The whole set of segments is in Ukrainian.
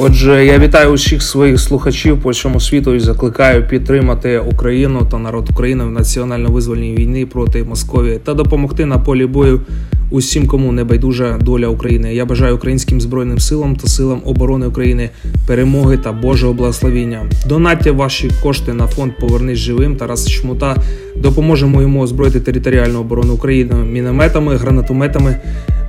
Отже, я вітаю усіх своїх слухачів по всьому світу і закликаю підтримати Україну та народ України в національно-визвольній війні проти Московії та допомогти на полі бою усім, кому не байдужа доля України. Я бажаю українським збройним силам та силам оборони України перемоги та Божого благословіння. Донатьте ваші кошти на фонд Повернись живим Тарас Чмута. Допоможемо йому озброїти територіальну оборону України мінометами, гранатометами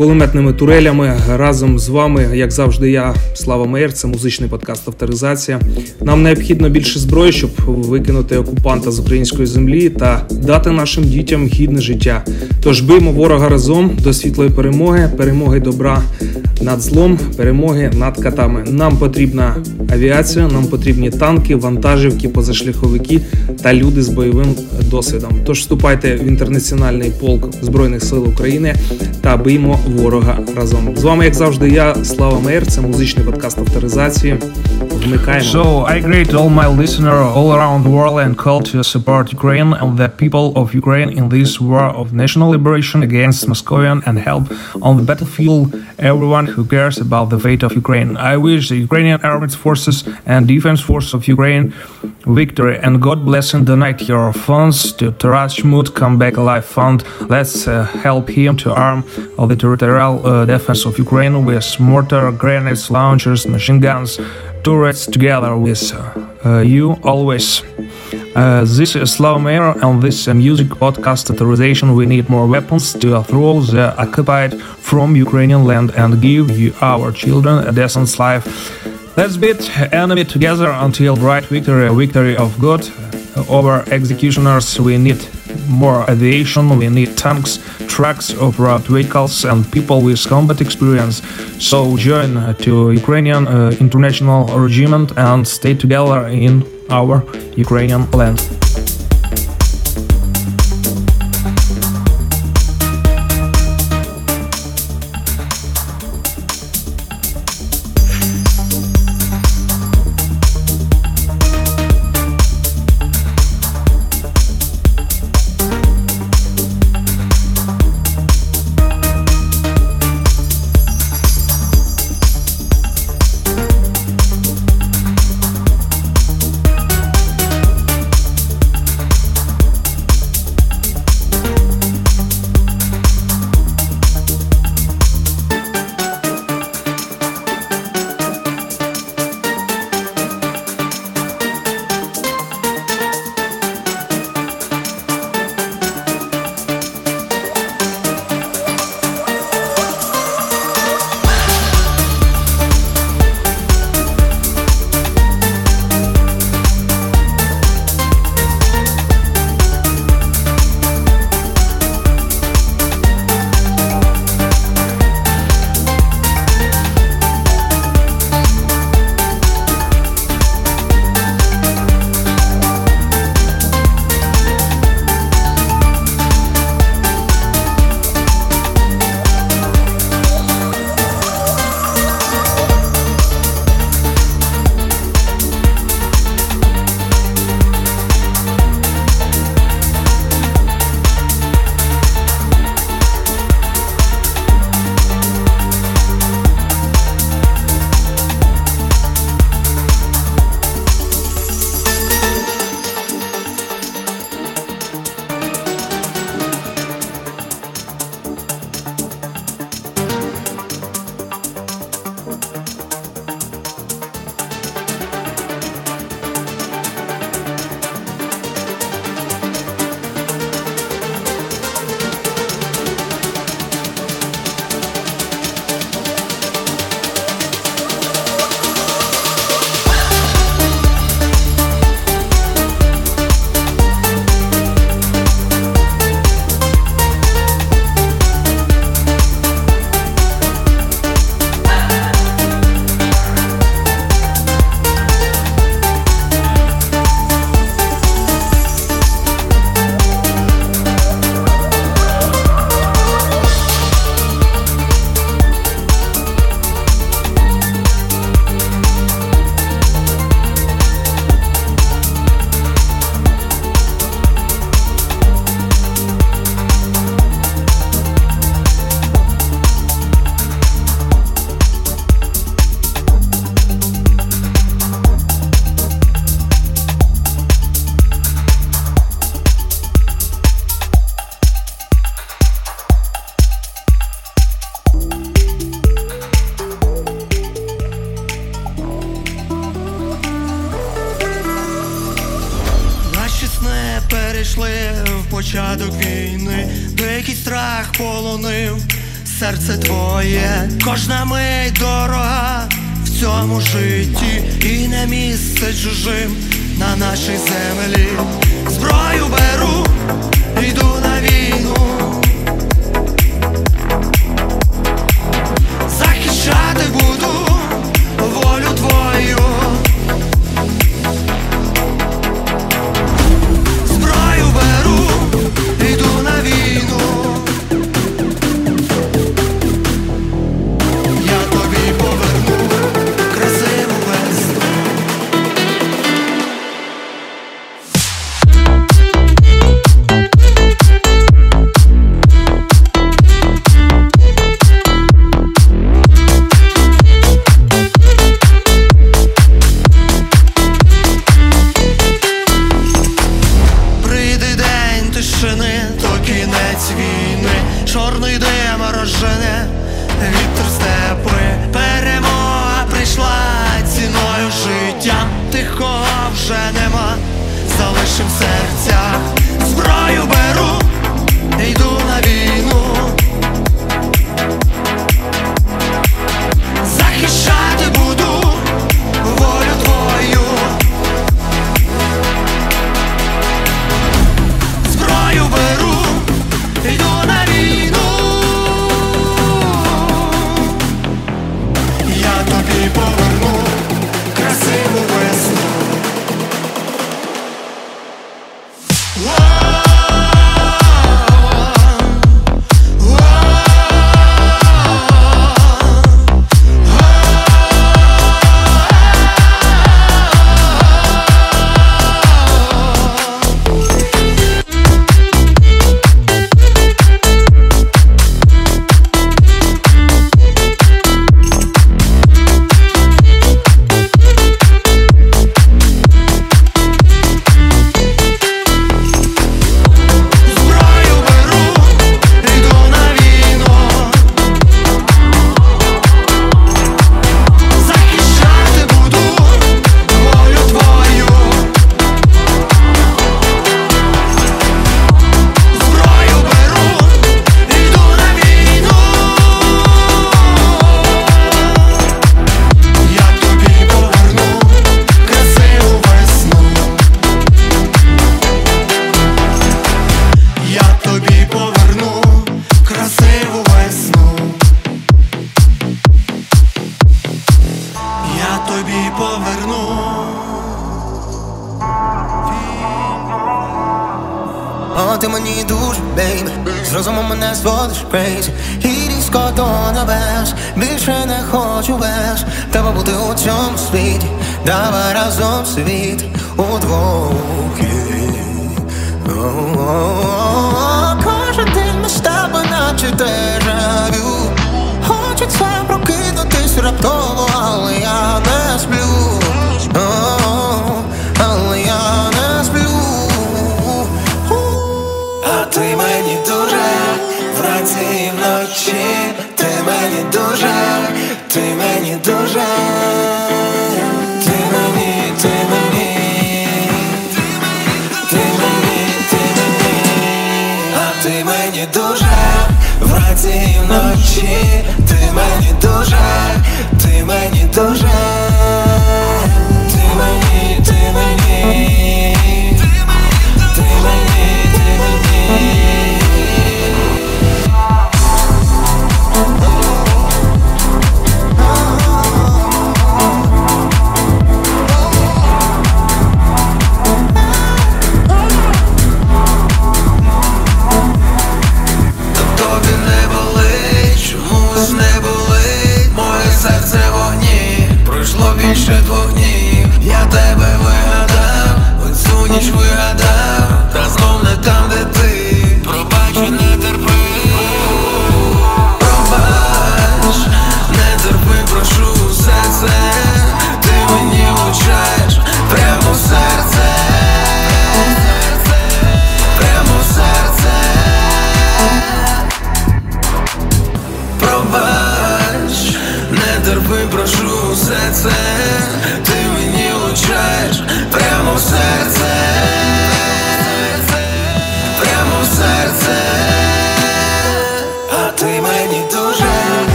кулеметними турелями. Разом з вами, як завжди, я Слава Мейер, це музичний подкаст Авторизація. Нам необхідно більше зброї, щоб викинути окупанта з української землі та дати нашим дітям гідне життя. Тож биймо ворога разом до світлої перемоги, перемоги добра над злом, перемоги над катами. Нам потрібна авіація, нам потрібні танки, вантажівки, позашляховики та люди з бойовим досвідом. Тож вступайте в інтернаціональний полк збройних сил України та биймо ворога разом. З вами, як завжди, я Слава Мейер, це музичний подкаст авторизації. Вмикаємо. So I greet all my listeners all around the world and call to support Ukraine and the people of Ukraine in this war of national liberation against Moscovian and help on the battlefield everyone who cares about the fate of Ukraine. I wish the Ukrainian armed forces and defense force of Ukraine victory and God bless and donate your funds to Taras Come Back Alive Fund. Let's uh, help him to arm the territorial uh, defense of Ukraine with mortar, grenades, launchers, machine guns, turrets together with uh, you always. Uh, this is Slow Mayor on this uh, music podcast authorization. We need more weapons to throw the occupied from Ukrainian land and give you, our children a decent life. Let's beat enemy together until bright victory, victory of God over executioners. We need more aviation, we need tanks, trucks, off-road vehicles, and people with combat experience. So join to Ukrainian uh, international regiment and stay together in our Ukrainian land.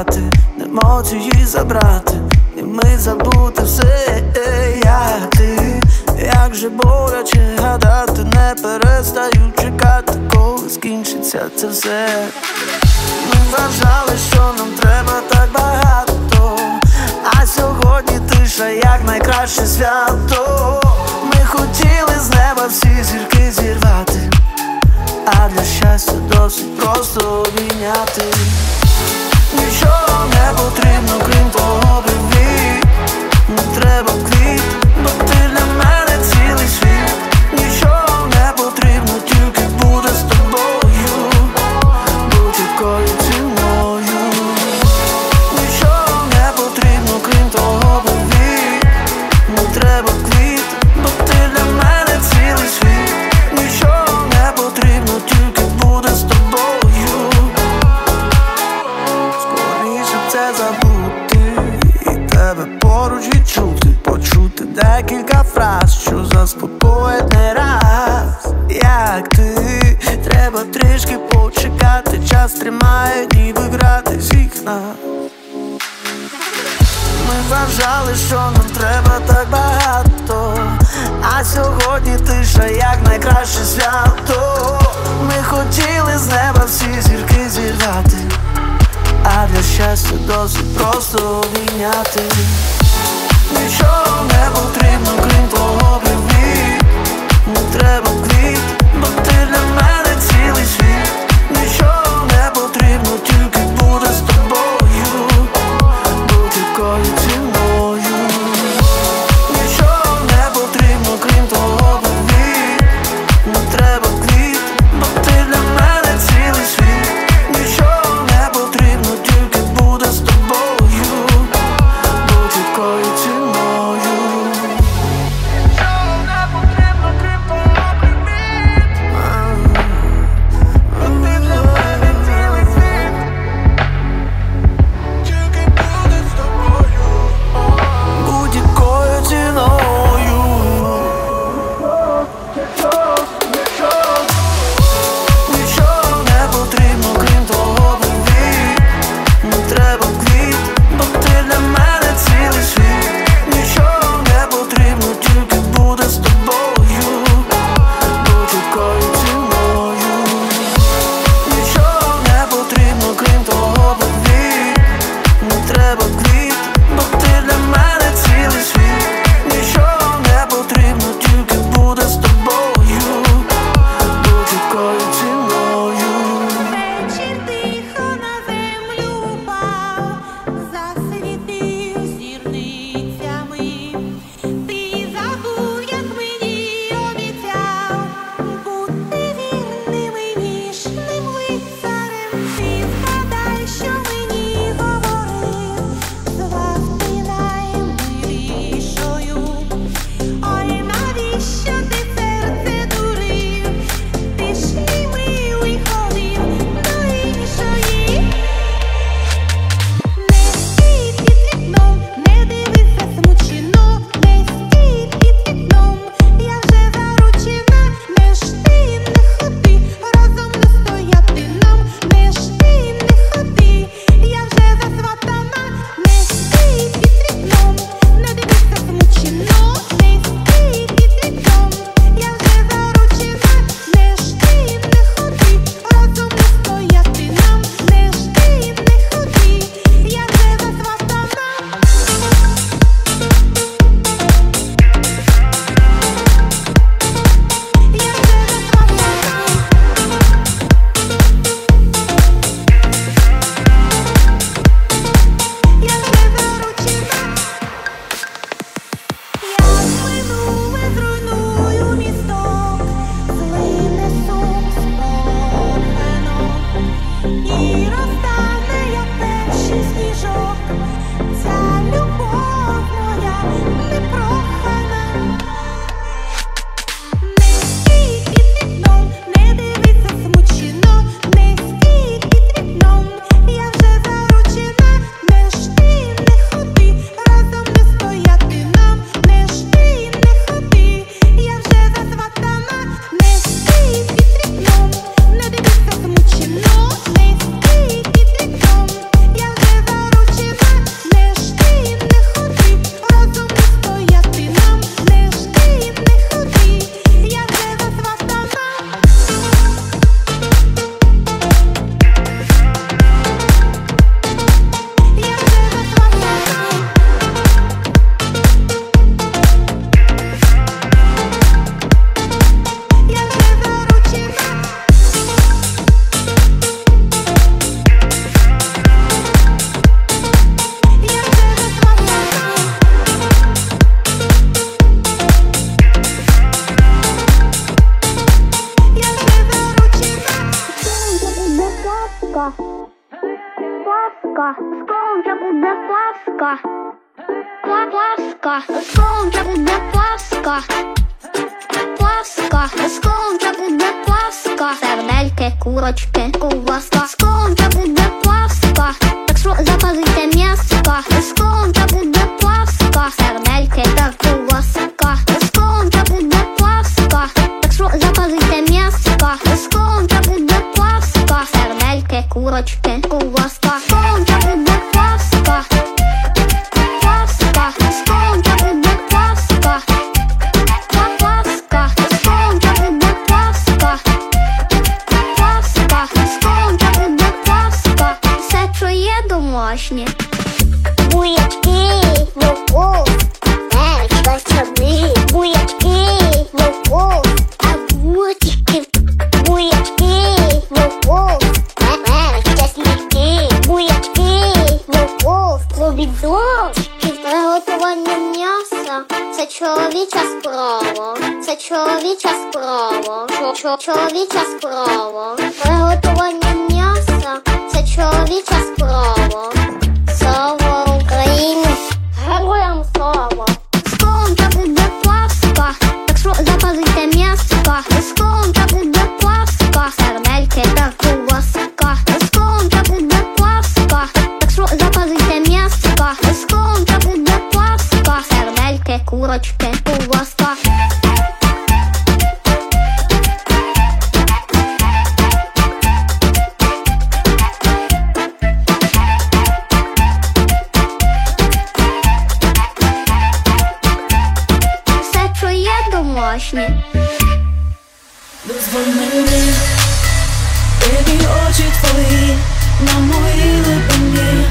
грати, не можу її забрати, і ми забути все, я ти, як же боляче гадати, не перестаю чекати, коли скінчиться це все. Ми вважали, що нам треба так багато, а сьогодні тиша як найкраще свято. Ми хотіли з неба всі зірки. you. страшні. Дозвони, які очі твої на моїй липині,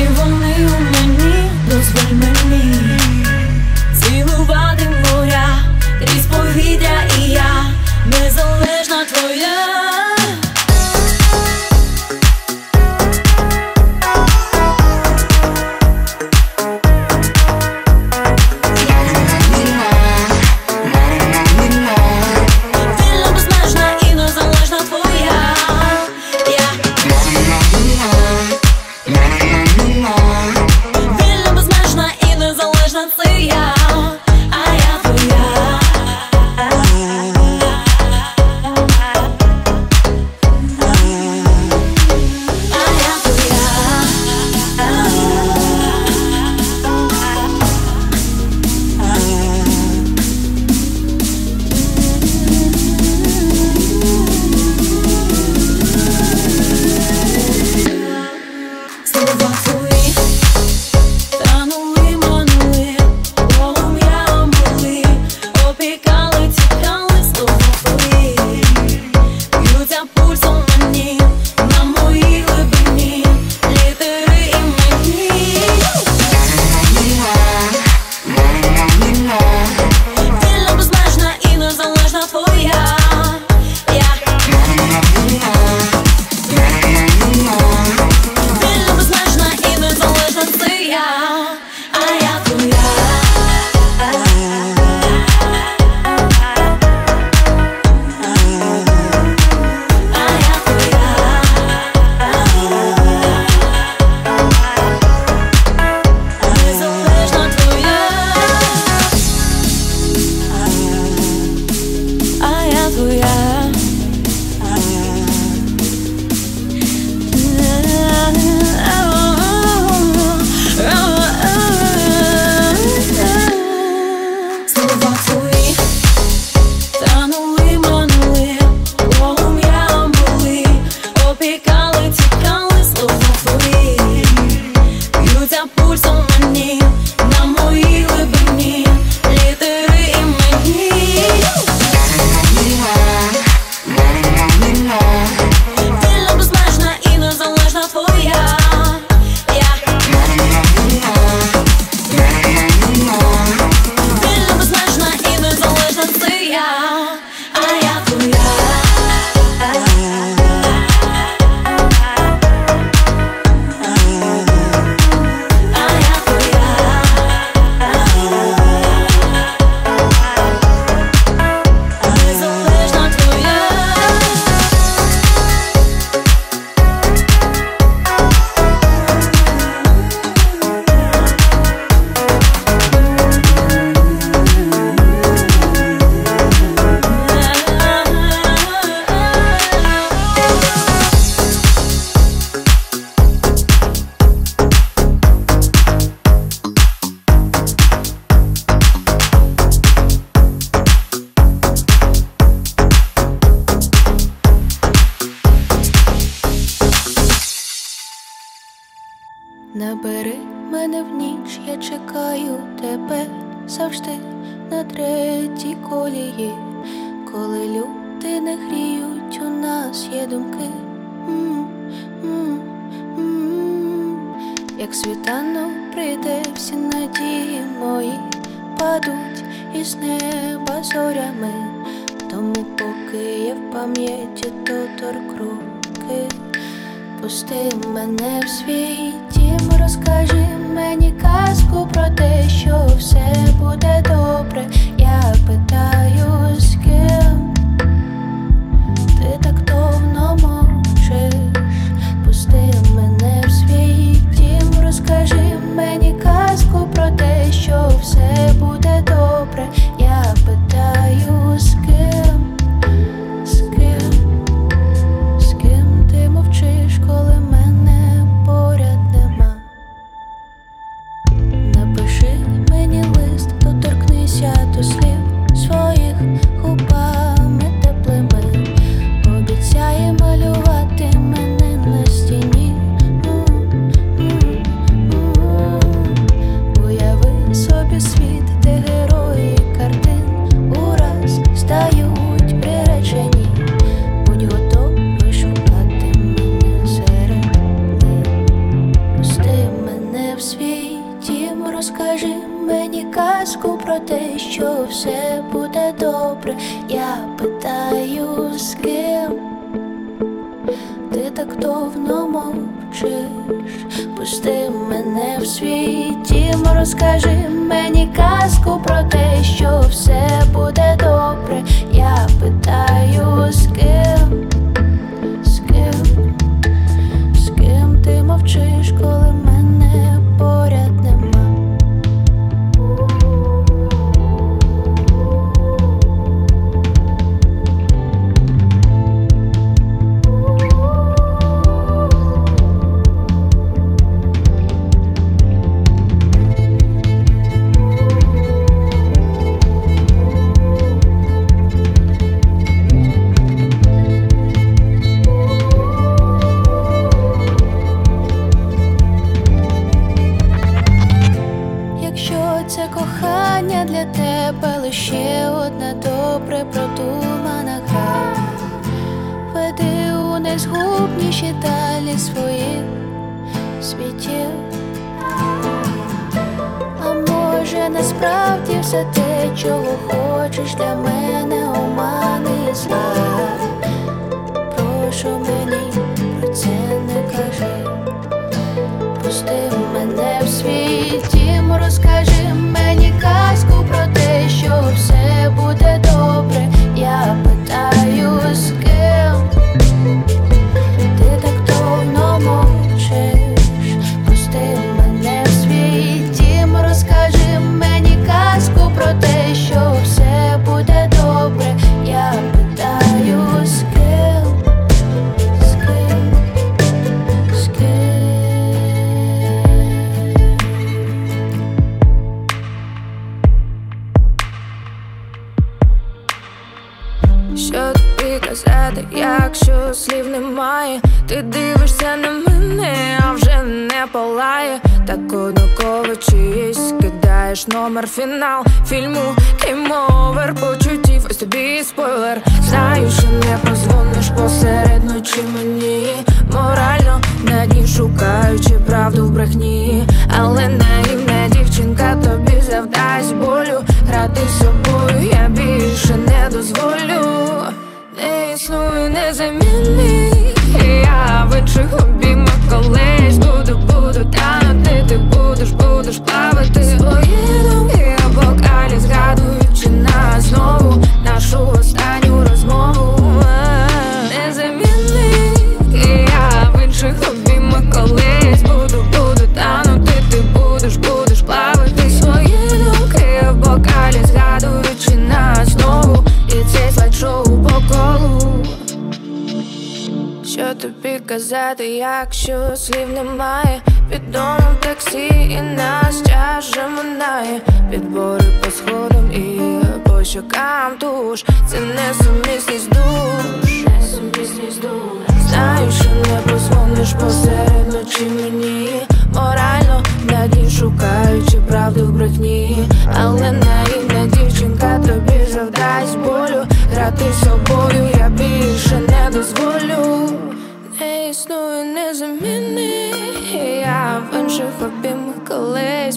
і вони у мені дозволь мені.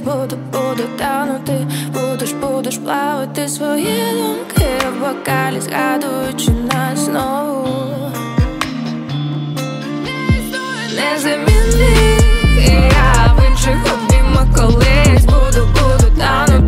буду, буду танути, будеш, будеш плавати свої думки в бокалі, згадуючи нас знову. Незамінний я в інших обіймах колись. Буду, буду танути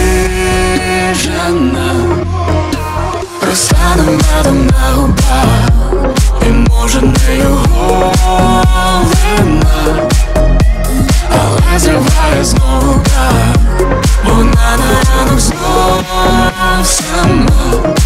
обижена Розтане медом на губах. І може його вина, Але зриває знову так Вона на ранок знов сама.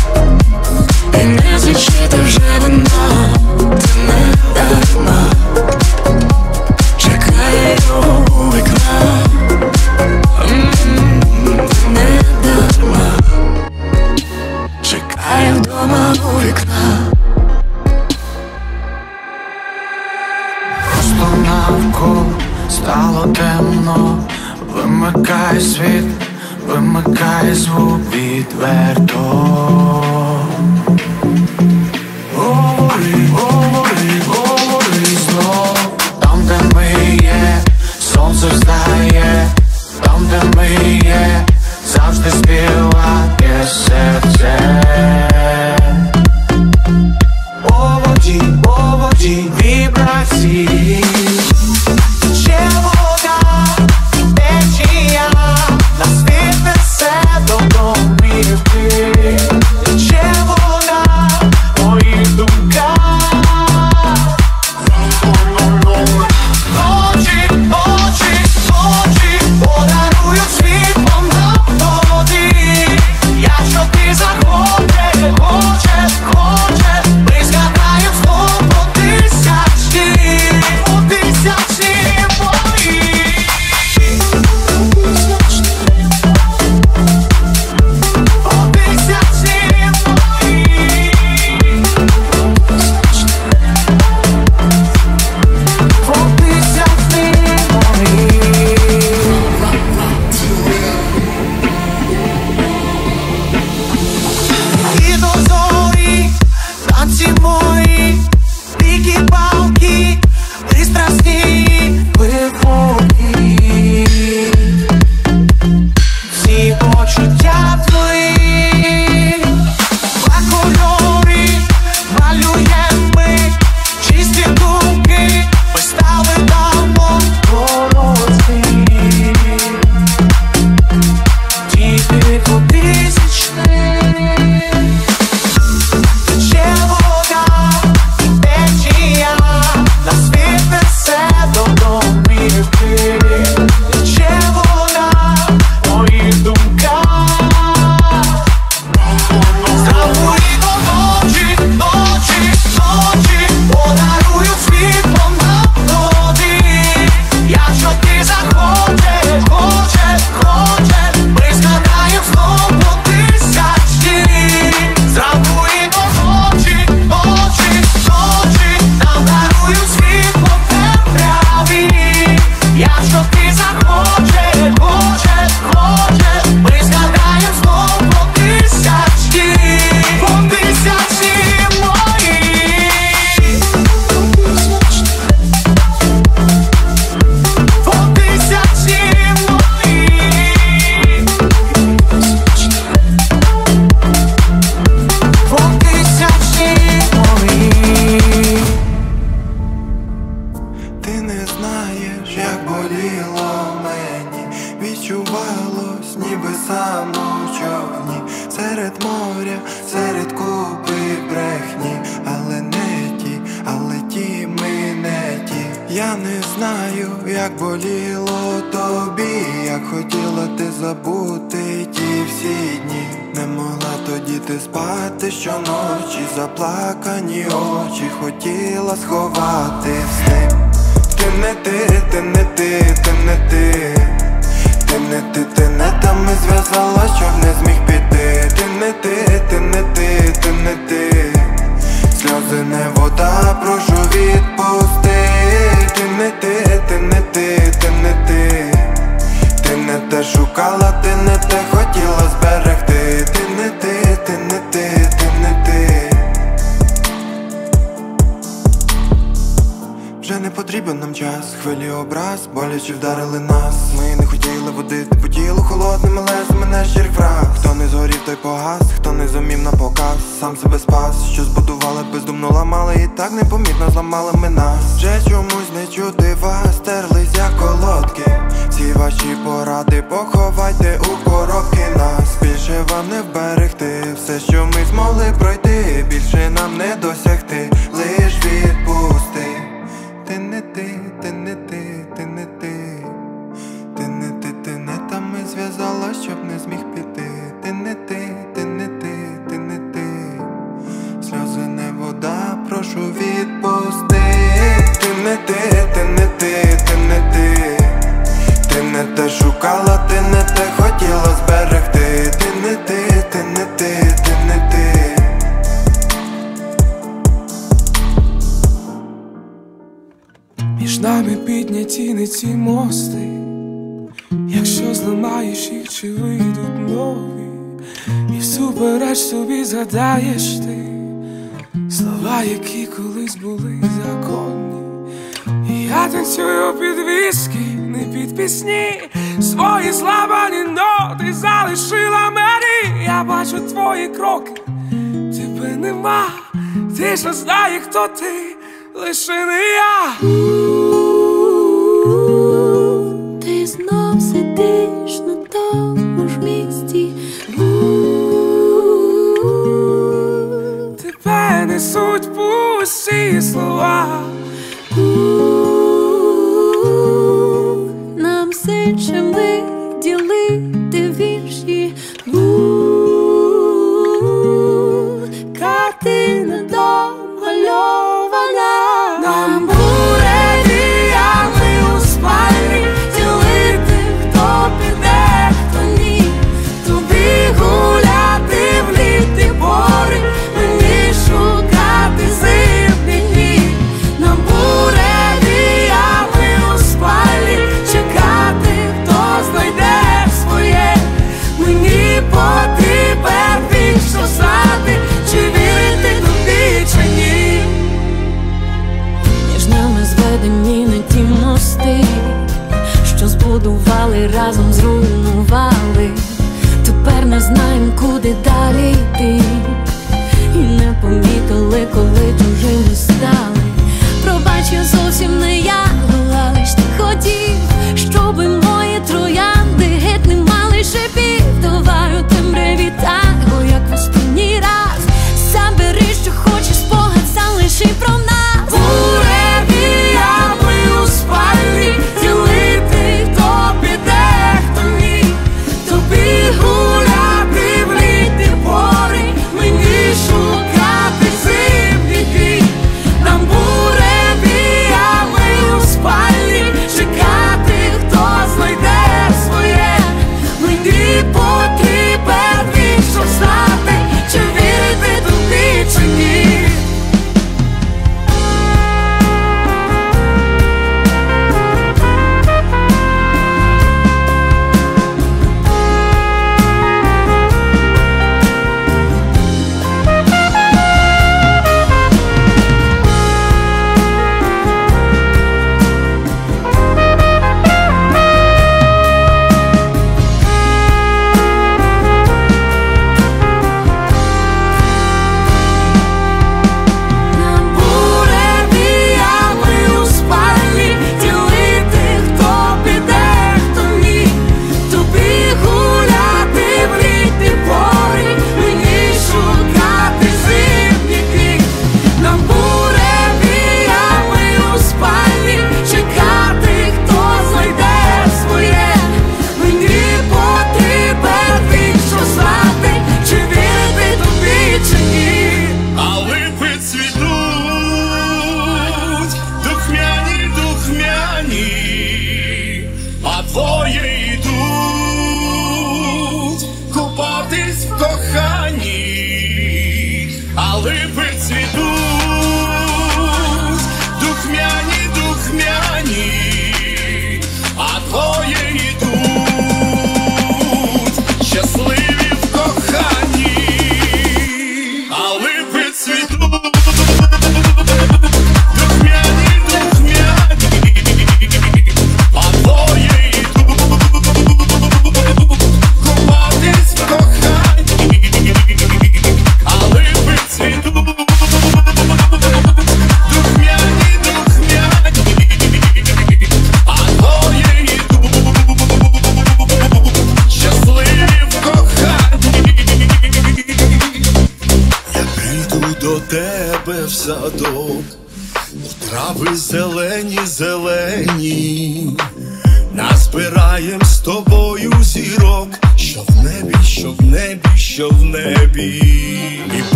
залишила мені, я бачу твої кроки, тебе нема, ти ж знає, хто ти, лише не я. Ти знов сидиш на тому ж місці. Тебе несуть пусті слова.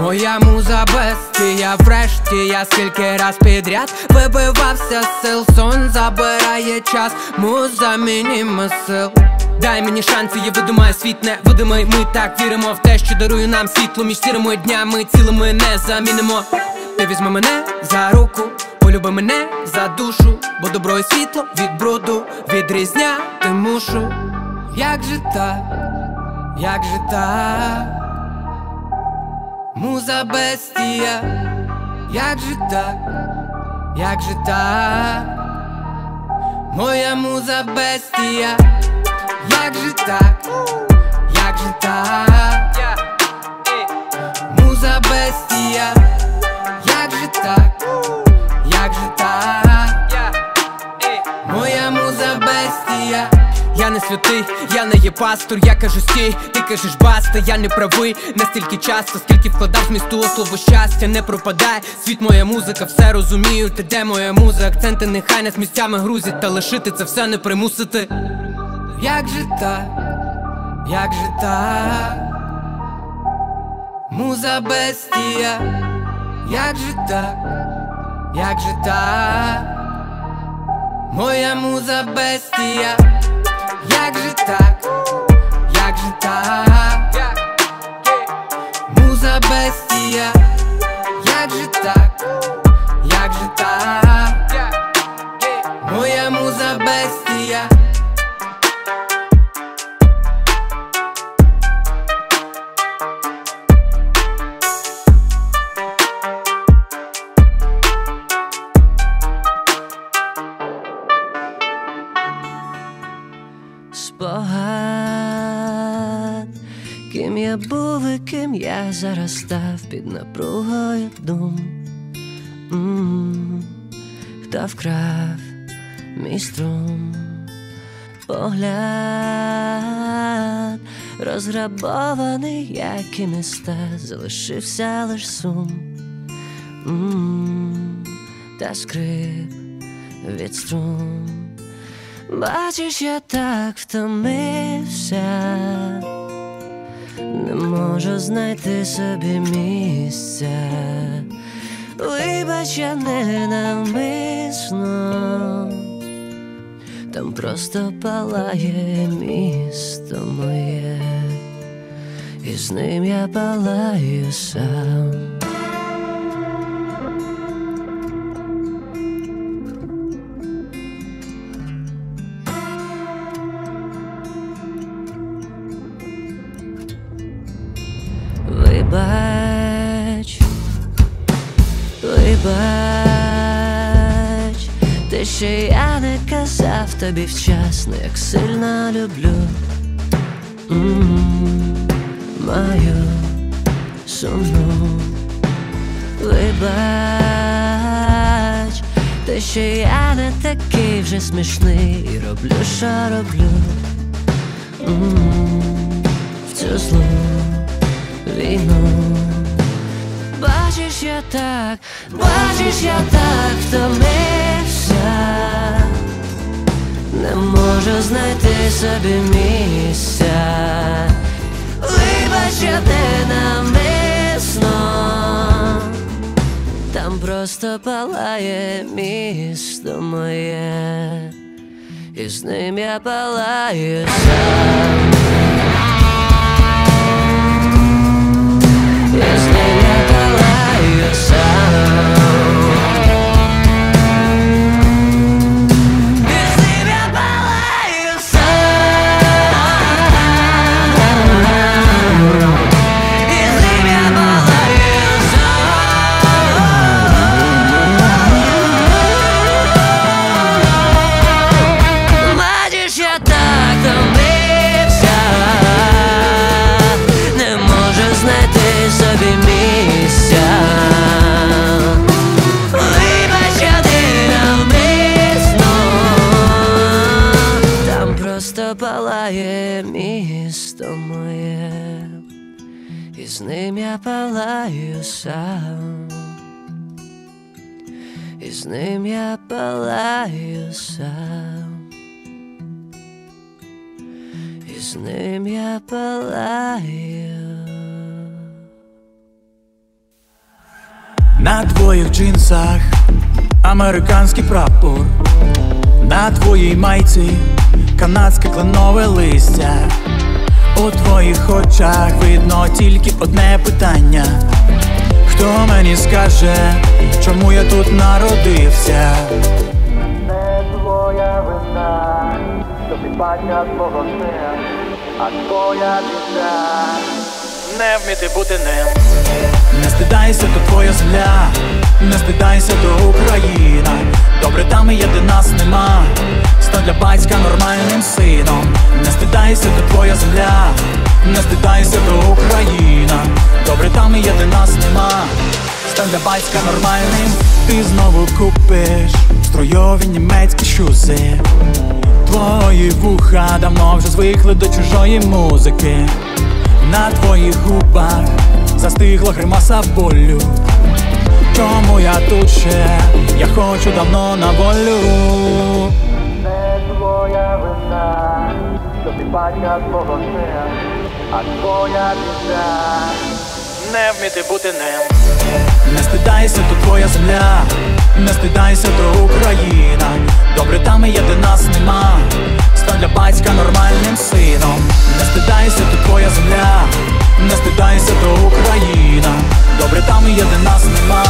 Моя муза без врешті, я скільки раз підряд вибивався з сил, сон забирає час, муза мініме сил. Дай мені шанси, я видумаю світ не Ми так віримо в те, що дарує нам світло між сірими днями, цілими не замінимо. Ти візьми мене за руку, полюби мене за душу, бо добро і світло від бруду відрізняти мушу. Як же так, як же так, муза бестія, як же так, як же так, моя муза бестія, як же так, як же так, муза бестія, як же так, Я не святий, я не є пастор, я кажу стій, ти кажеш баста, я не правий. Настільки часто, скільки вкладав місту слово щастя, не пропадай, світ моя музика, все розумію, ти де моя муза, акценти нехай нас місцями грузять, та лишити це все не примусити. Як же так, як же так, муза бестія, як же так, як же так, моя муза бестія. Як же так, як же так, муза бестія, як же так, ким я зараз став під напругою дум. Хто вкрав мій струм, погляд розграбований, як і міста, залишився лиш сум. М, Та скрип від струн. Бачиш, я так втомився, не можу знайти собі місця. Вибач, я ненавмисно там просто палає місто моє, і з ним я палаю сам. Тобі вчасно, як сильно люблю. М, Маю сумну, вибач, те, що я не такий вже смішний, роблю, що роблю. В цю злу війну. Бачиш, я так, бачиш, я так втомився, не можу знайти собі місця. Вибач, я ненавмисно, там просто палає місто моє, і з ним я палаю сам. З ним я палаю сам. Я палаю сам. І з ним я палаю сам. І з ним я палаю. На твоїх джинсах американський прапор, на твоїй майці канадське кленове листя. У твоїх очах видно тільки одне питання. Хто мені скаже, чому я тут народився? Не твоя вина, що ти батька твого сина, а твоя біда Не вміти бути ним. Не стидайся, то твоя земля, не стидайся, то Україна. Добре, там і є, де нас нема. Стань для батька нормальним сином. Стидайся, то твоя земля, не стидайся, то Україна. Добре, там є, де нас нема. Стань для батька нормальним, ти знову купиш струйові німецькі шузи. Твої вуха давно вже звикли до чужої музики. На твоїх губах застигла гримаса болю. Чому я тут ще? Я хочу давно на волю. не твоя вина, батька твого сина, а твоя біда Не вміти бути ним. Не стидайся, то твоя земля, не стидайся, то Україна. Добре, там є, де нас нема. Стань для батька нормальним сином. Не стидайся, то твоя земля, не стидайся, то Україна. Добре, там є, де нас нема.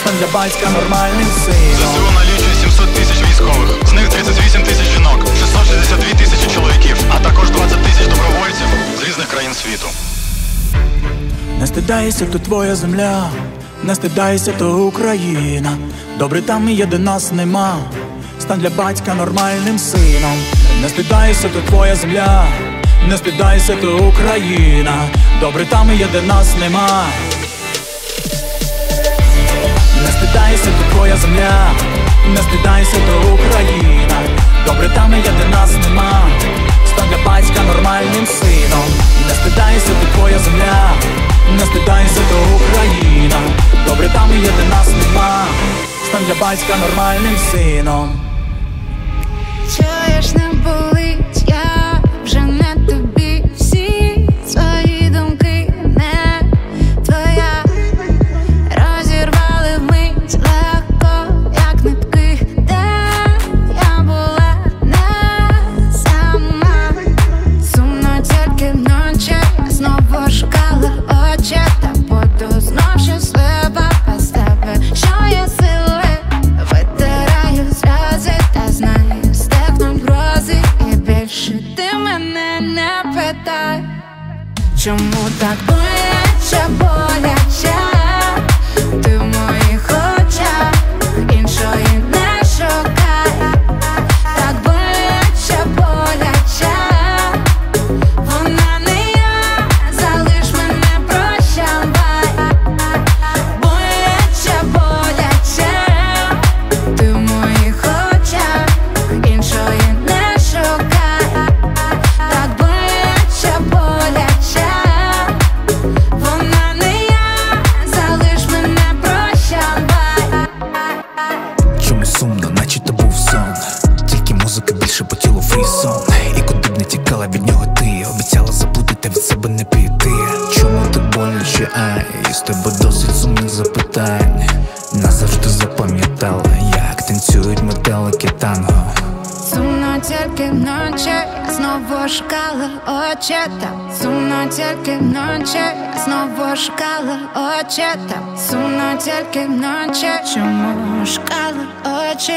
Стань для батька нормальним сином. ЗСУ 700 тисяч військових, з них 38 тисяч жінок, 662 тисячі чоловіків, а також 20 тисяч добровольців з різних країн світу. Не стидайся, то твоя земля, не стидайся, то Україна. Добре, там є, де нас нема. Стань для батька нормальним сином. Не стидайся, то твоя земля, не стидайся, то Україна. Добре, там є, де нас нема. Не стидайся, то твоя земля, не стидайся, то Україна. Добре, там є, де нас нема. Стань для батька нормальним сином. Не стидайся, ти твоя земля, не стидайся, то Україна. Добре, там є, де нас нема. Стань для батька нормальним сином. Чому сумно, наче то був сон. Тільки музика більше по тілу фрісон І куди б не тікала від нього ти Обіцяла забути та від себе не піти. Чому так боляче, ай, з тебе досить сумних запитань. Назавжди запам'ятала, як танцюють метелики танго Сумно тільки ночі, знову шукала очі. Там Сумно тільки ночі, знову шукала очі. Там Сумно тільки ночі, чому шукала очі?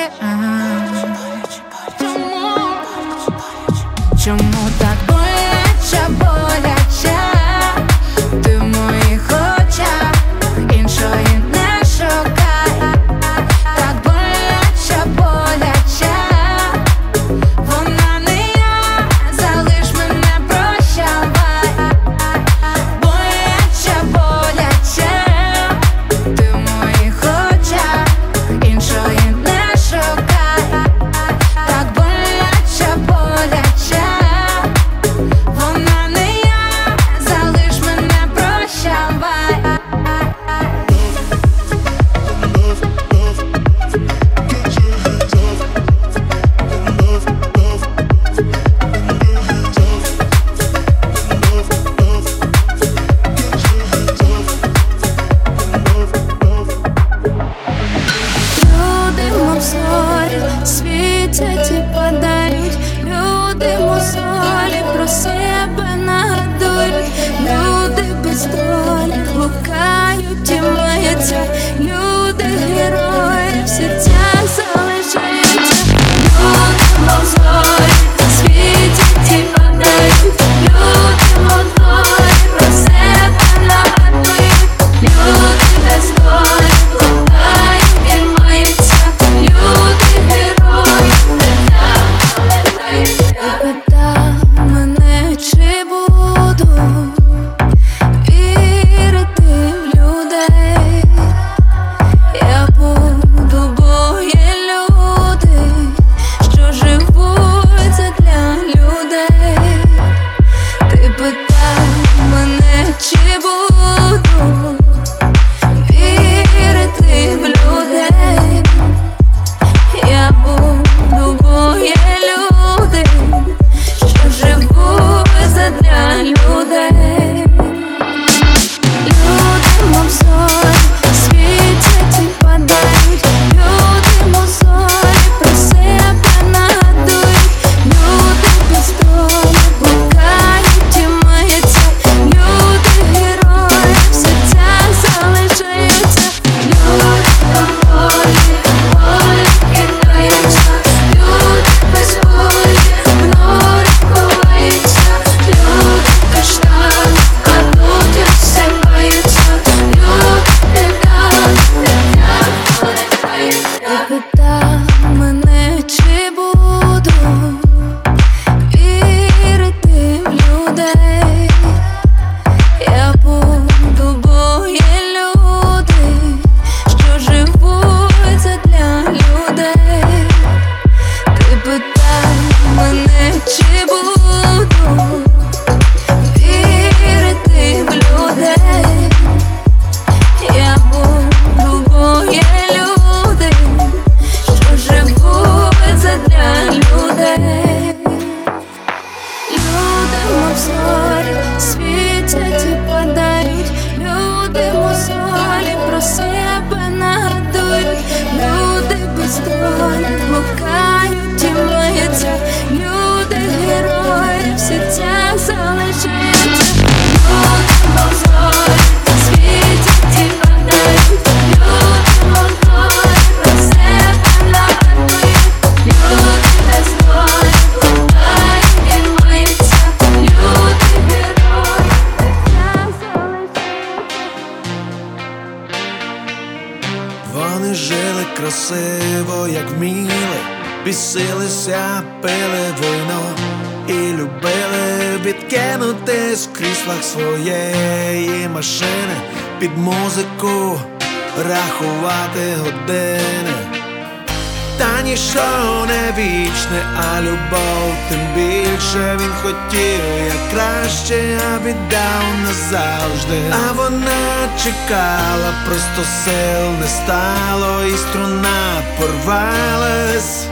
to sel está stalo istruna porvalas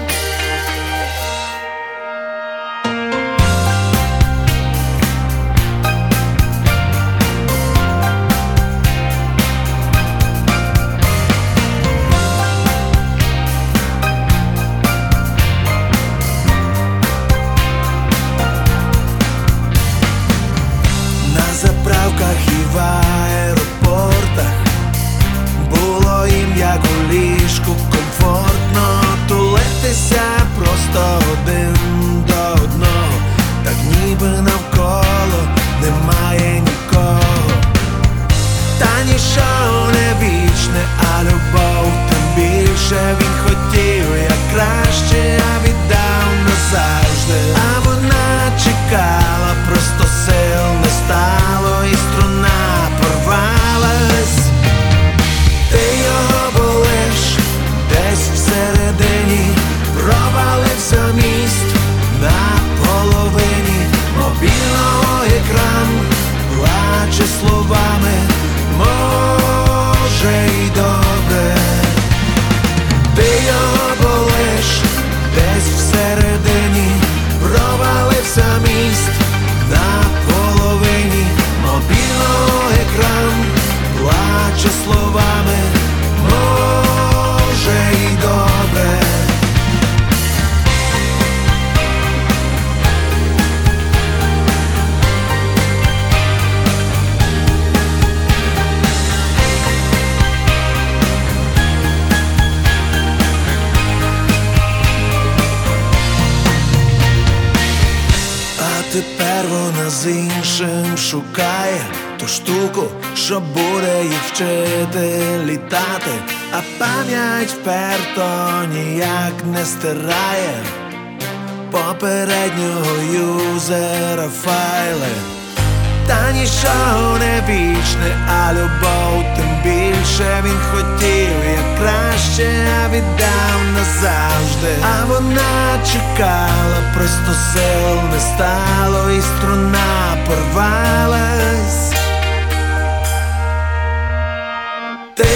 гонять перто ніяк не стирає попереднього юзера файли та нічого не вічне, а любов тим більше він хотів, як краще а віддав назавжди. А вона чекала, просто сил не стало, і струна порвалась. Ти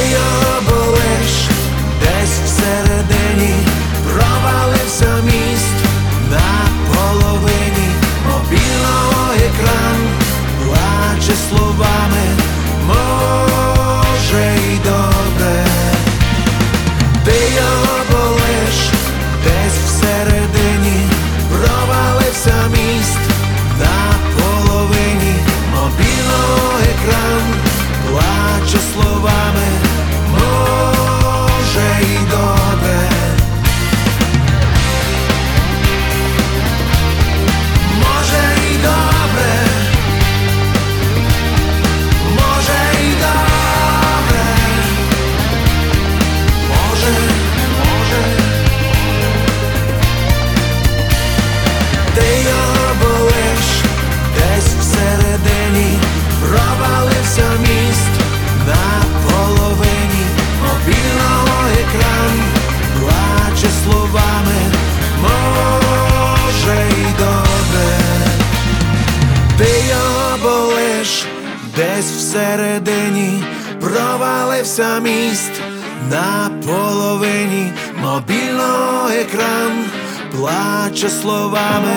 хоче словами.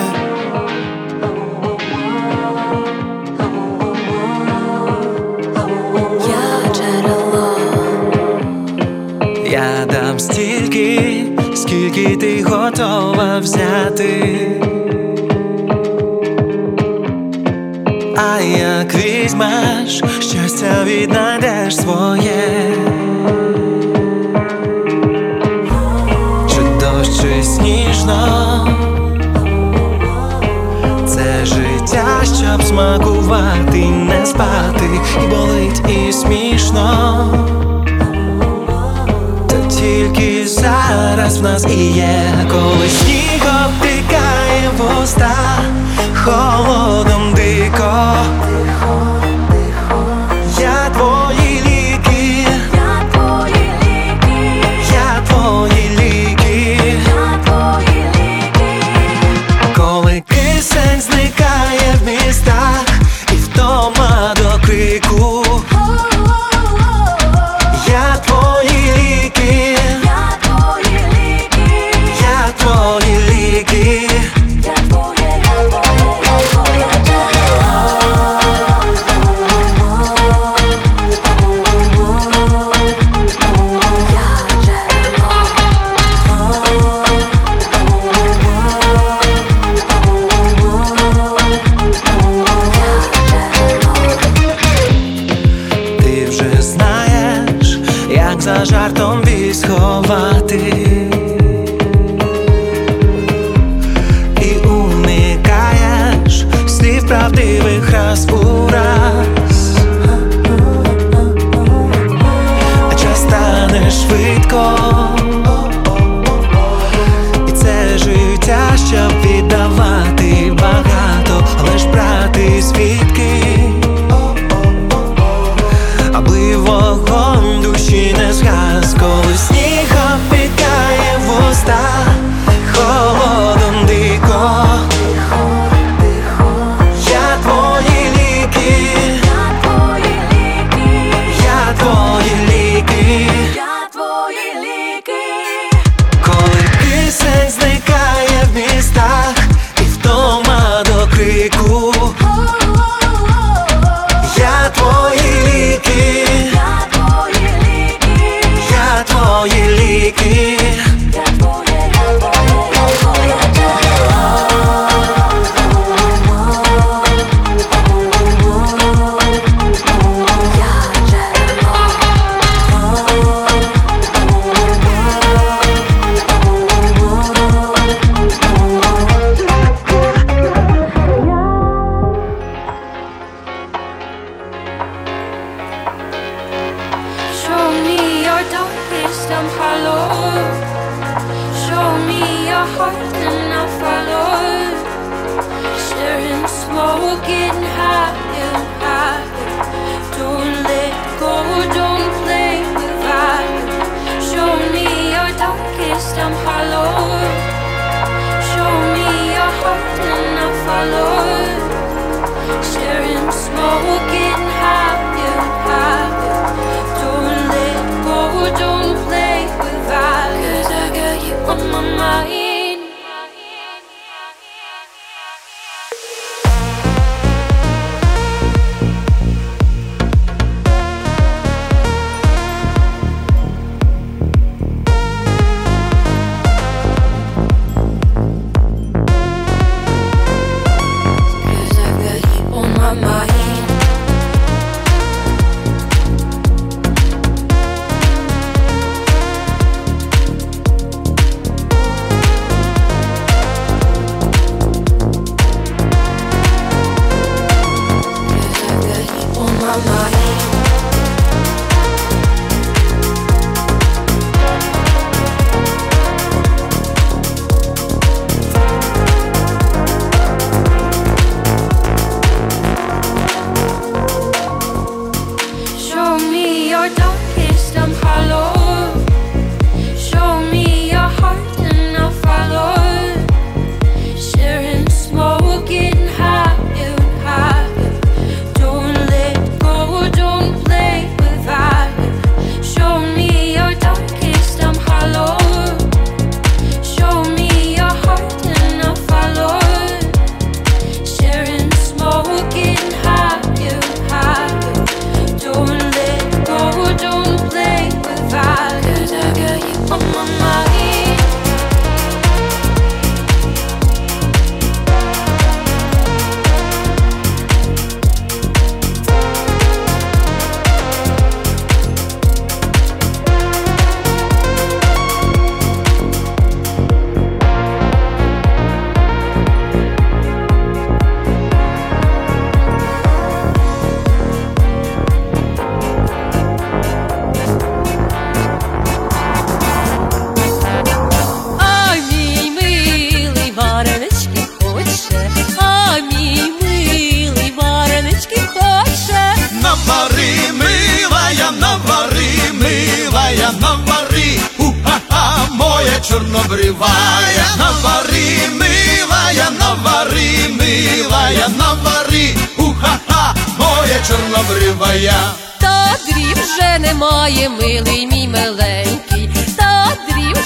Я джерело. Я дам стільки, скільки ти готова взяти. А як візьмеш, щастя віднайдеш своє. Чи дощ, чи сніжно життя, щоб смакувати, не спати, і болить, і смішно. Та тільки зараз в нас і є, коли сніг обтикає в уста холодом дико. heart and I follow Sharing smoke, getting higher and higher Don't let go, don't play with fire. Show me your darkest, I'm hollow. Show me your heart and I follow Sharing smoke, getting higher and higher Don't let go, don't play with fire. Cause I got you on my mind.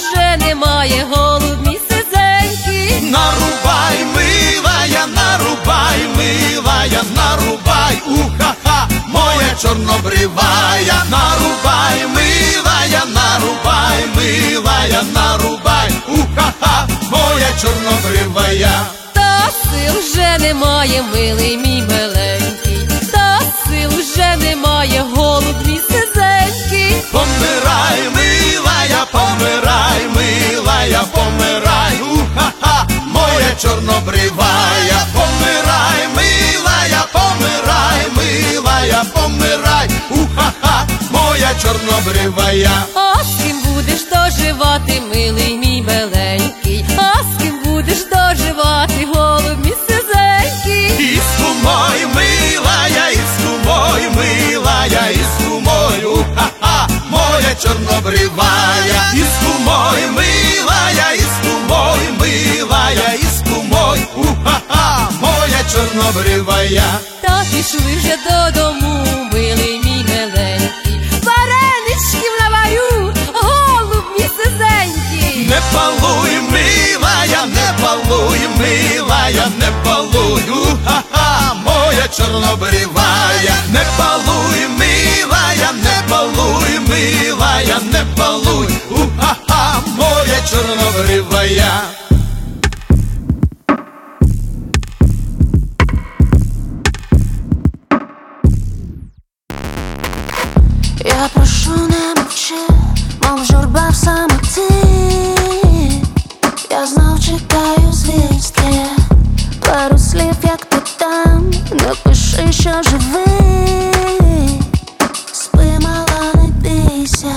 Вже немає, голуб мій сизенький. Нарубай, милая, нарубай, милая, нарубай, уха-ха, моя чорнобривая, нарубай, милая, нарубай, милая, нарубай, уха-ха, моя чорнобривая. Та сил вже немає, милий мій миленький, Та сил вже немає, голуб мій сизенький. Помирай, милая, помирай, милая, помирай, уха-ха, моя чорнобривая, помирай, милая, помирай, милая, помирай, уха-ха, моя чорнобривая. А з ким будеш доживати, милий мій миленький, А з ким будеш доживати, голуб мій сизенький. Іску мой, милая, іску мой, милая, іску мой, уха-ха, моя чорнобривая, іску мой, милая, чорнобривая. Та пішли вже додому, милий мій миленький, Вареничків наварю, голуб мій сизенький. Не палуй, милая, не палуй, милая, не палуй, уха-ха, моя чорнобривая, не палуй, милая, не палуй, милая, не палуй, уха-ха, моя чорнобривая. Я прошу не мовчи, мов журба в самоті. Я знов чекаю звістки. Пару слів, як ти там Напиши, що живий. Спи, мала, не бійся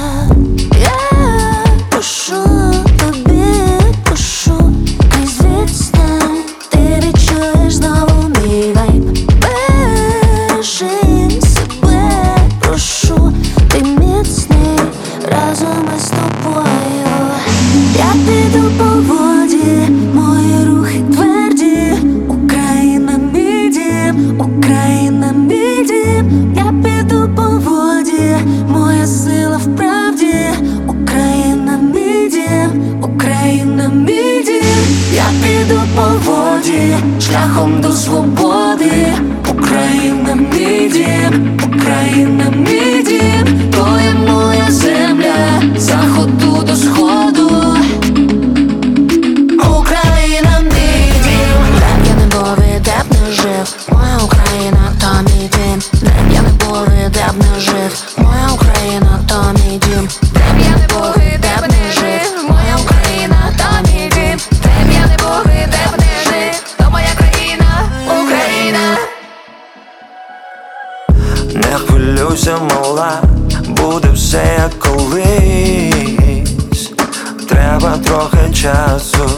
піду по воді, шляхом до свободи, Україна мій дім, Україна мій часу,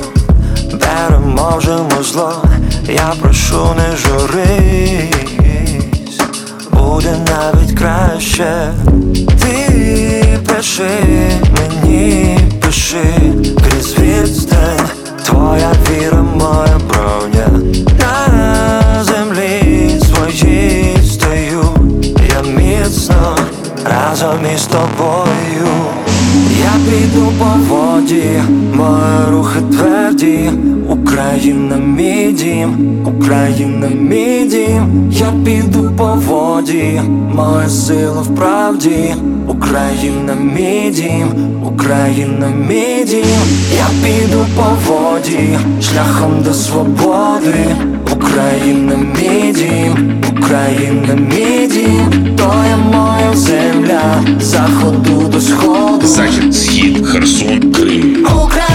переможемо зло. Я прошу, не журись, буде навіть краще. Ти пиши мені, пиши крізь відстань, твоя віра, моя броня на землі своїй я міцно разом із тобою. Піду по воді, мої рухи тверді, Україна мій дім, Україна мій дім, я піду по воді, моя сила в правді, Україна мій дім, Україна мій дім, я піду по воді, шляхом до свободи, Україна мій дім, Україна мій дім, то є моя земля, заходу до сходу. Захід, схід, Херсон, Крим. Україна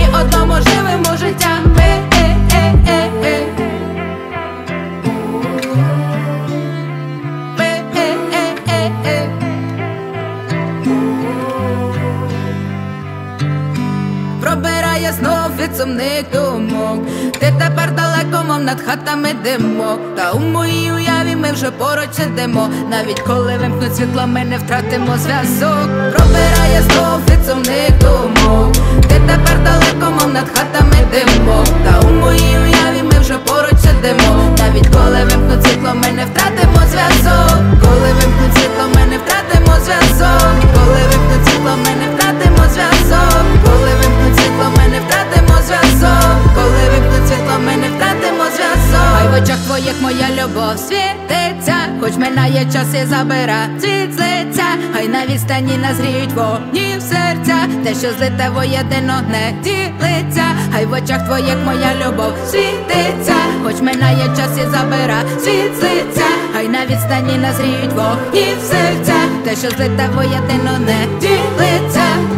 човні одному живемо життями е, е, е, е. Пробирає знов від думок. Ти тепер далеко, мов над хатами димок. Та у моїй уяві ми вже поруч сидимо. Навіть коли вимкнуть світло, ми не втратимо зв'язок. Пробирає знов від сумних думок тепер далеко, мов над хатами димо Та у моїй уяві ми вже поруч сидимо. Навіть коли вимкнуть світло, ми не втратимо зв'язок. Коли вимкнуть світло, ми не втратимо зв'язок. Коли вимкнуть світло, ми не втратимо зв'язок. Коли вимкнуть світло, ми не втратимо зв'язок. Коли вимкнуть світло, ми не втратимо зв'язок Хай в очах твоїх моя любов світиться Хоч минає час і забира світ з лиця. Хай на відстані назріють вогні в серця. Те, що злите воєдино не ділиться. Хай в очах твоїх моя любов світиться Хоч минає час і забира світ з лиця. Хай на відстані назріють вогні в серця. Те, що злите воєдино не ділиться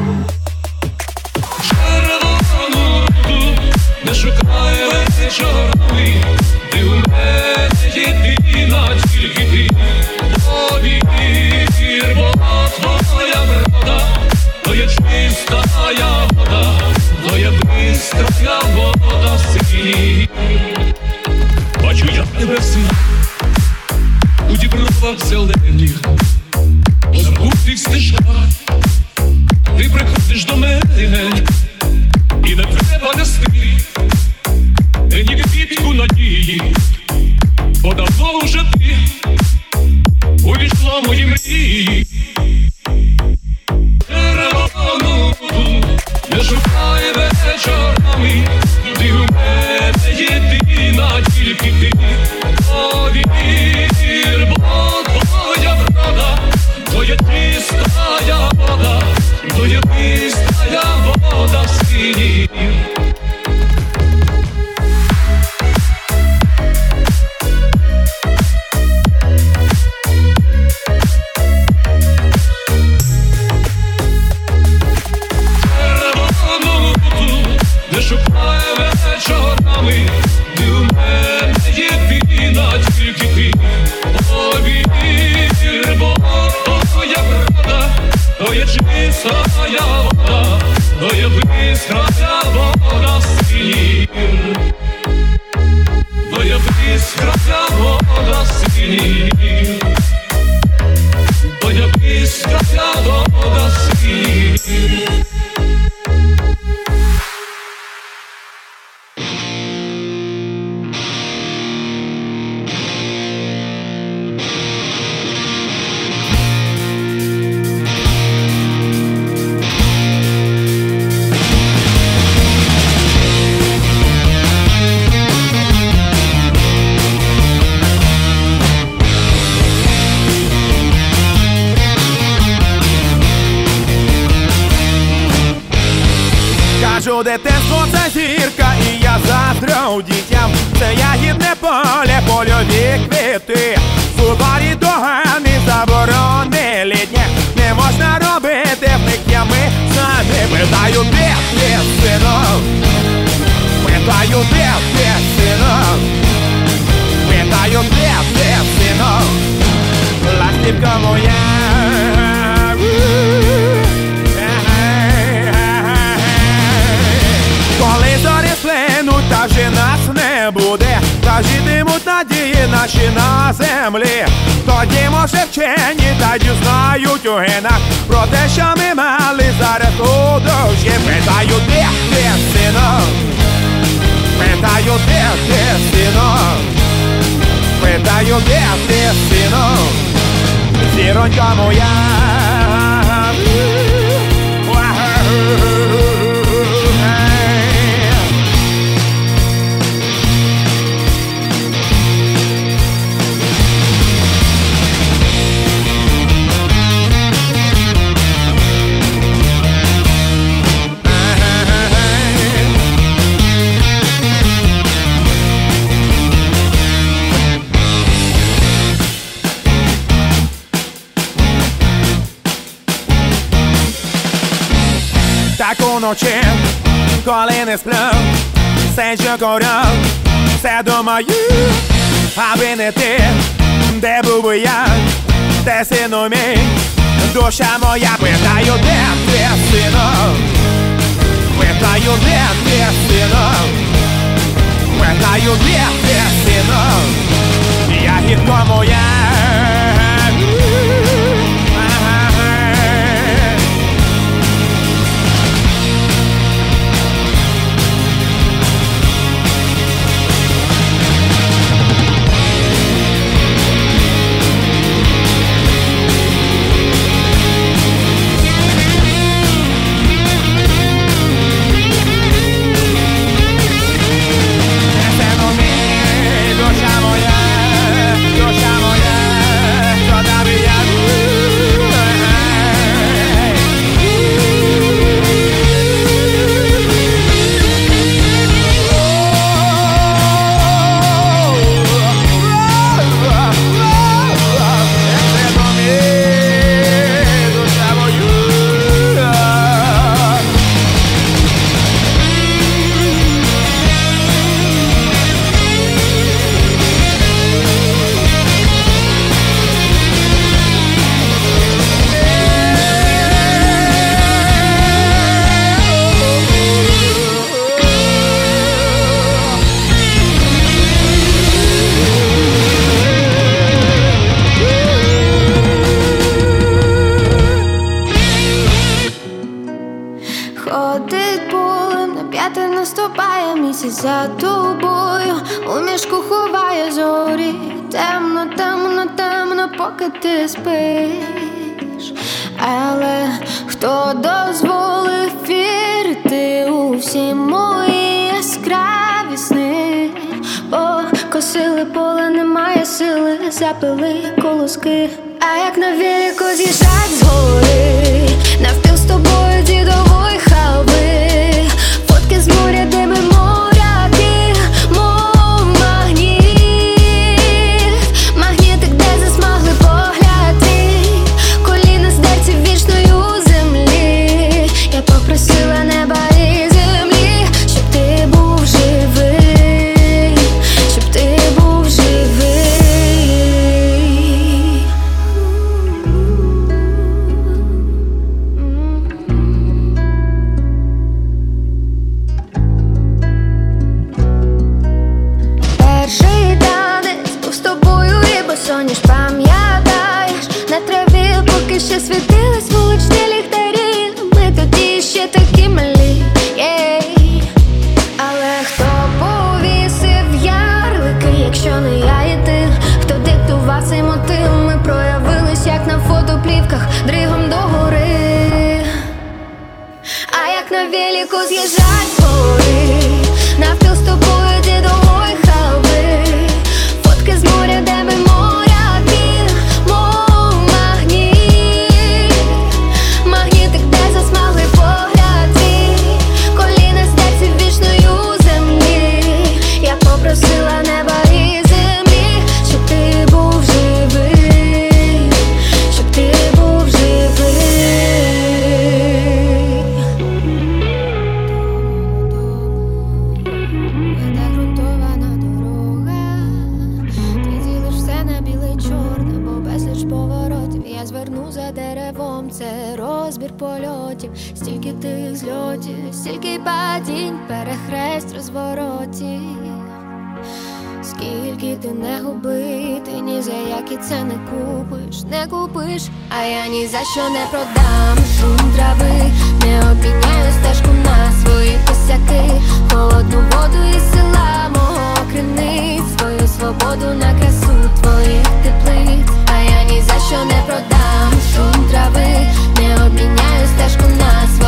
не шукай вечорами, ти у мене єдина, тільки ти повір, бо твоя врода, то є чистая вода, то є бистрая вода синій. Бачу я тебе всі у дібровах зелених, забутих стежках, ти приходиш до мене. І не треба нести надії, бо давно вже ти увійшла в мої мрії. Червону не шукай вечорами, ти у мене єдина, тільки ти повір, бо врода, твоя чистая вода, твоя бистрая вода синій. Червону encontramos що коряв, все думаю, аби не ти, де був би я, де сину мій, душа моя, питаю, де ти, сину, питаю, де ти, сину, питаю, де ти, сину, я гідко моя. падінь, перехресть розворотів, скільки ти не губити, ні за які це не купиш, не купиш, а я ні за що не продам. Шум трави, не обміняю стежку на свої косяки, холодну воду і села мого криниць, свою свободу на красу твоїх теплиць, а я ні за що не продам. Шум трави, не обміняю стежку на свої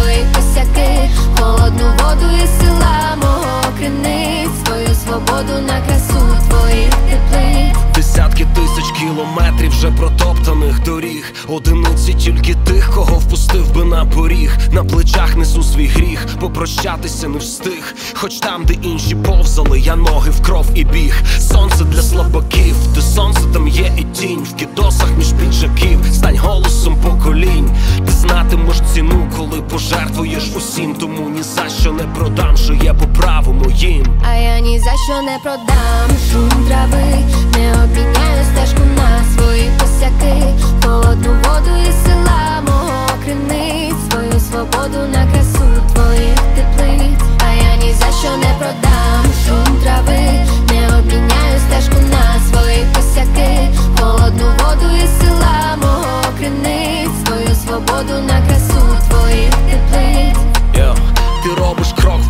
косяки, холодну воду із села мого криниць, свою свободу на красу твоїх теплиць. Десятки тисяч кілометрів вже протоптаних доріг. Одиниці тільки тих, кого впустив би на поріг. На плечах несу свій гріх, попрощатися не встиг. Хоч там, де інші повзали, я ноги в кров і біг. Сонце для слабаків, де сонце там є і тінь. В кідосах між піджаків, стань голосом поколінь. Ти знатимеш ціну, коли пожертвуєш усім. Тому ні за що не продам, що є по праву моїм. А я ні за що не продам шум трави, не обміняю стежку на свої косяки, холодну воду із села мого криниць, свою свободу на красу твоїх теплиць, а я ні за що не продам шум трави, не обміняю стежку на свої косяки, холодну воду із села мого криниць, свою свободу на красу твоїх теплиць.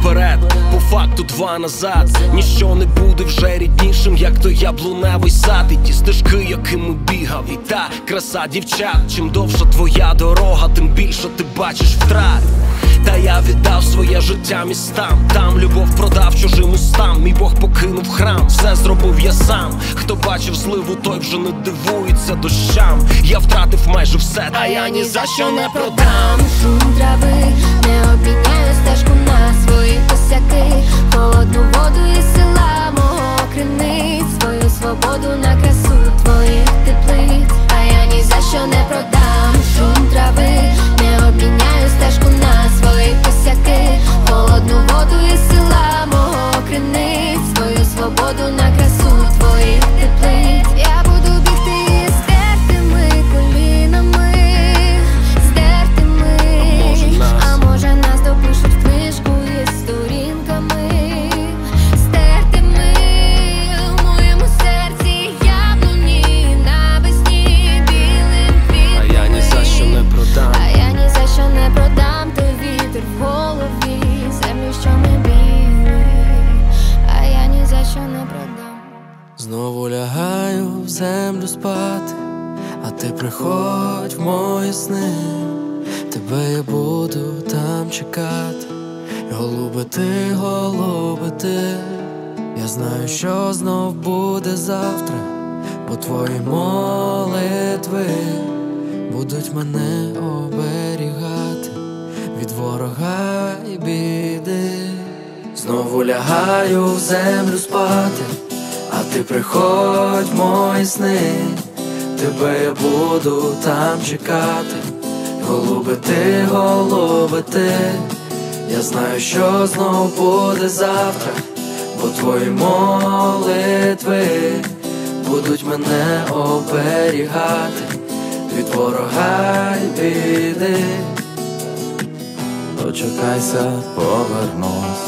Вперед, по факту два назад. Ніщо не буде вже ріднішим, як той яблуневий сад. І ті стежки, якими бігав, і та краса дівчат. Чим довша твоя дорога, тим більше ти бачиш втрат. Я віддав своє життя містам. Там любов продав чужим устам. Мій Бог покинув храм, все зробив я сам. Хто бачив зливу, той вже не дивується дощам. Я втратив майже все, та я ні за що не продам. шум трави, не обміняю стежку на свої косяки, холодну воду із села мого криниць, свою свободу на красу твоїх теплиць, а я ні за що не продам шум трави, не обміняю стежку на холодну воду із села мого криниць, свою свободу на землю спати, а ти приходь в мої сни, тебе я буду там чекати, голуби ти, голуби ти, я знаю, що знов буде завтра, бо твої молитви будуть мене оберігати від ворога і біди. Знову лягаю в землю спати, ти приходь в мої сни, тебе я буду там чекати, голуби ти, голуби ти, я знаю, що знов буде завтра, бо твої молитви будуть мене оберігати від ворога й біди. Дочекайся, повернусь.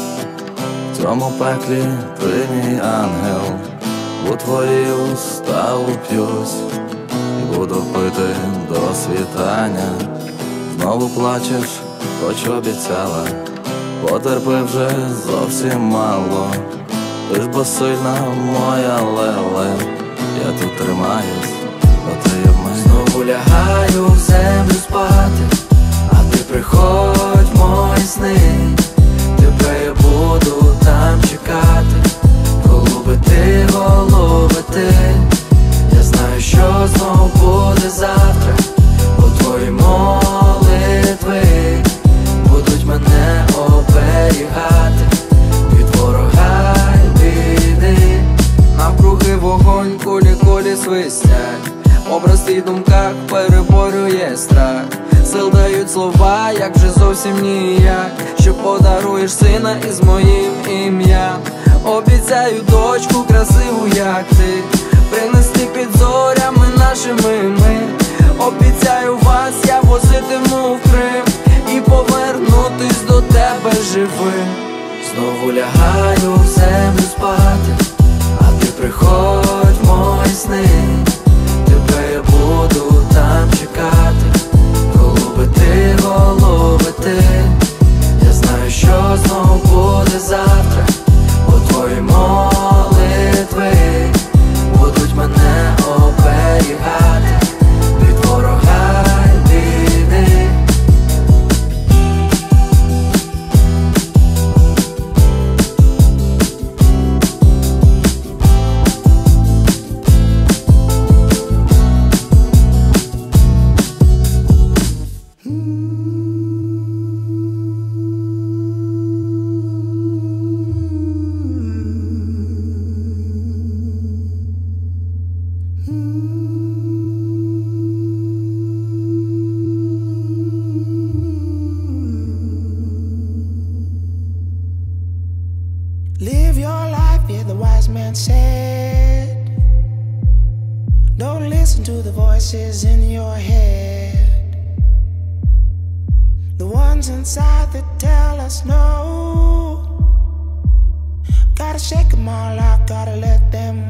В цьому пеклі ти мій ангел, у твої уста уп'юсь буду пити до світання. Знову плачеш, хоч обіцяла, потерпи вже зовсім мало. Ти ж бо сильна моя леле, я тут тримаюсь, бо ти в мене. Знову лягаю в землю спати, а ти приходь мої сни, тебе я буду там чекати, голуби ти, голуби ти, я знаю, що знов буде завтра, бо твої молитви будуть мене оберігати. Від ворога й біди. Навкруги вогонь, кулі кулі свистять Образ твій думках переборює страх. Сил дають слова, як вже зовсім ніяк. Що подаруєш сина із моїм ім'ям Обіцяю дочку красиву, як ти, принести під зорями нашими ми. Обіцяю вас, я возитиму в Крим і повернутись до тебе живим. Знову лягаю в землю спати, а ти приходь в мої сни, тебе я буду там чекати, Голубити, голубити. я знаю, що знову буде завтра. Твої молитви будуть мене оберігати. Live your life, yeah, the wise man said. Don't listen to the voices in your head. The ones inside that tell us no. Gotta shake them all out, gotta let them